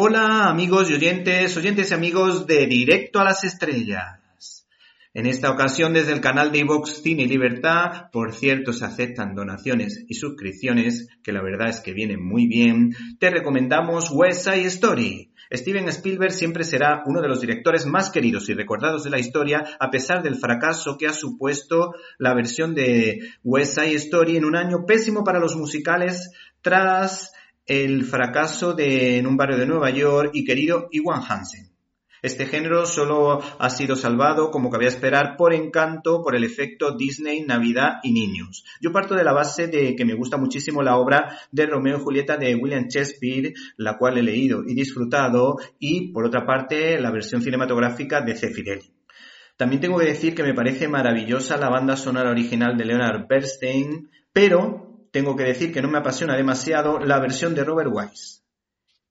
Hola amigos y oyentes, oyentes y amigos de Directo a las Estrellas. En esta ocasión desde el canal de iVox Cine y Libertad, por cierto se aceptan donaciones y suscripciones, que la verdad es que vienen muy bien, te recomendamos West Side Story. Steven Spielberg siempre será uno de los directores más queridos y recordados de la historia, a pesar del fracaso que ha supuesto la versión de West Side Story en un año pésimo para los musicales tras el fracaso de En un barrio de Nueva York y querido Iwan Hansen. Este género solo ha sido salvado, como cabía esperar, por encanto, por el efecto Disney, Navidad y niños. Yo parto de la base de que me gusta muchísimo la obra de Romeo y Julieta de William Shakespeare, la cual he leído y disfrutado, y por otra parte la versión cinematográfica de C. También tengo que decir que me parece maravillosa la banda sonora original de Leonard Bernstein, pero tengo que decir que no me apasiona demasiado la versión de Robert Wise.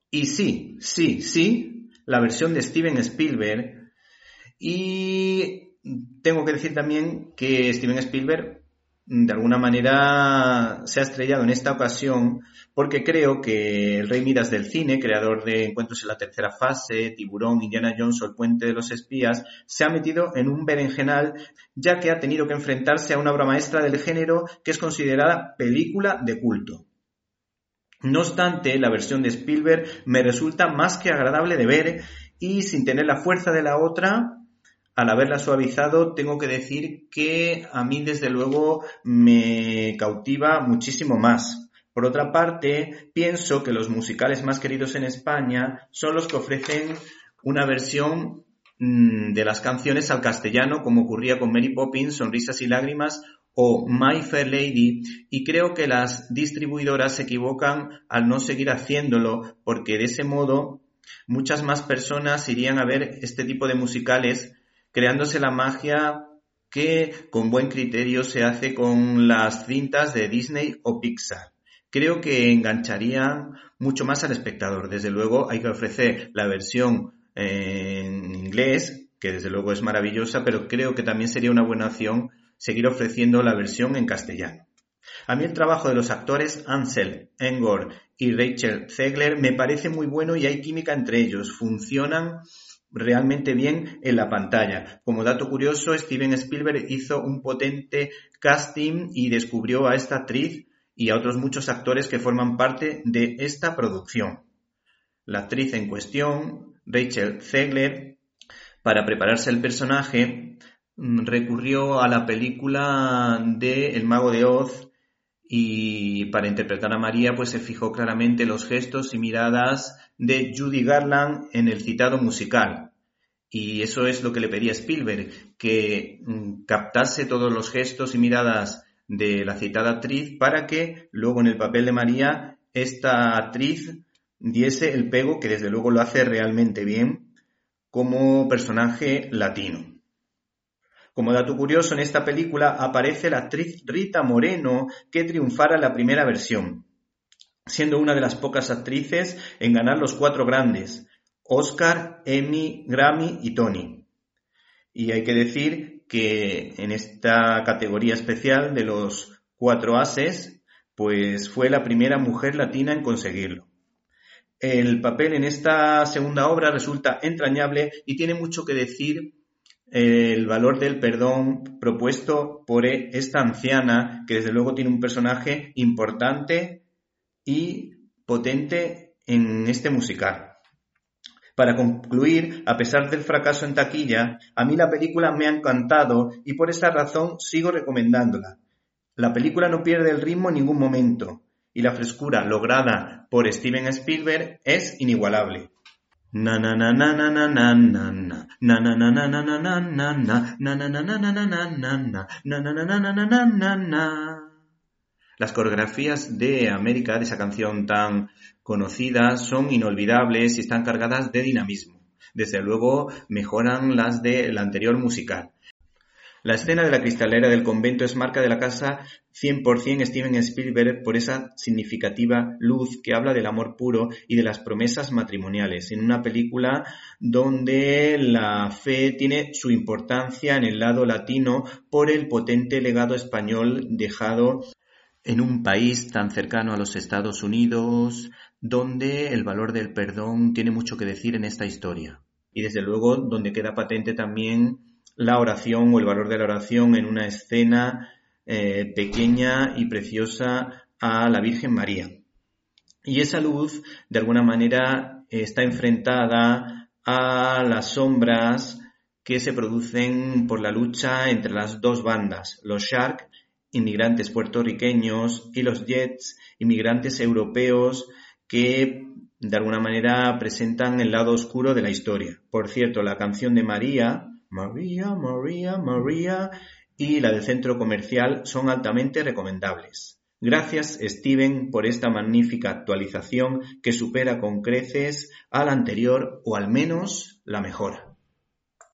Y sí, sí, sí, la versión de Steven Spielberg. Y tengo que decir también que Steven Spielberg de alguna manera se ha estrellado en esta ocasión porque creo que el Rey Midas del cine, creador de Encuentros en la tercera fase, Tiburón, Indiana Jones o El puente de los espías, se ha metido en un berenjenal ya que ha tenido que enfrentarse a una obra maestra del género que es considerada película de culto. No obstante, la versión de Spielberg me resulta más que agradable de ver y sin tener la fuerza de la otra, al haberla suavizado, tengo que decir que a mí desde luego me cautiva muchísimo más. Por otra parte, pienso que los musicales más queridos en España son los que ofrecen una versión mm, de las canciones al castellano, como ocurría con Mary Poppins, Sonrisas y Lágrimas o My Fair Lady, y creo que las distribuidoras se equivocan al no seguir haciéndolo, porque de ese modo muchas más personas irían a ver este tipo de musicales creándose la magia que con buen criterio se hace con las cintas de Disney o Pixar. Creo que engancharía mucho más al espectador. Desde luego hay que ofrecer la versión en inglés, que desde luego es maravillosa, pero creo que también sería una buena opción seguir ofreciendo la versión en castellano. A mí el trabajo de los actores Ansel, Engor y Rachel Zegler me parece muy bueno y hay química entre ellos. Funcionan realmente bien en la pantalla. Como dato curioso, Steven Spielberg hizo un potente casting y descubrió a esta actriz y a otros muchos actores que forman parte de esta producción. La actriz en cuestión, Rachel Zegler, para prepararse el personaje, mm, recurrió a la película de El mago de Oz y para interpretar a María pues se fijó claramente los gestos y miradas de Judy Garland en el citado musical. Y eso es lo que le pedía Spielberg, que mm, captase todos los gestos y miradas de la citada actriz para que luego en el papel de María esta actriz diese el pego que desde luego lo hace realmente bien como personaje latino. Como dato curioso, en esta película aparece la actriz Rita Moreno, que triunfara en la primera versión, siendo una de las pocas actrices en ganar los cuatro grandes, Oscar, Emmy, Grammy y Tony. Y hay que decir que en esta categoría especial de los cuatro ases, pues fue la primera mujer latina en conseguirlo. El papel en esta segunda obra resulta entrañable y tiene mucho que decir el valor del perdón propuesto por esta anciana, que desde luego tiene un personaje importante y potente en este musical. Para concluir, a pesar del fracaso en taquilla, a mí la película me ha encantado y por esa razón sigo recomendándola. La película no pierde el ritmo en ningún momento y la frescura lograda por Steven Spielberg es inigualable. Las coreografías de América, de esa canción tan conocida, son inolvidables y están cargadas de dinamismo. Desde luego mejoran las del anterior musical. La escena de la cristalera del convento es marca de la casa 100% Steven Spielberg por esa significativa luz que habla del amor puro y de las promesas matrimoniales, en una película donde la fe tiene su importancia en el lado latino por el potente legado español dejado en un país tan cercano a los Estados Unidos, donde el valor del perdón tiene mucho que decir en esta historia. Y desde luego donde queda patente también la oración o el valor de la oración en una escena eh, pequeña y preciosa a la Virgen María. Y esa luz, de alguna manera, está enfrentada a las sombras que se producen por la lucha entre las dos bandas, los Shark, inmigrantes puertorriqueños, y los Jets, inmigrantes europeos, que de alguna manera presentan el lado oscuro de la historia. Por cierto, la canción de María, María, María, María y la del centro comercial son altamente recomendables. Gracias, Steven, por esta magnífica actualización que supera con creces a la anterior o al menos la mejora.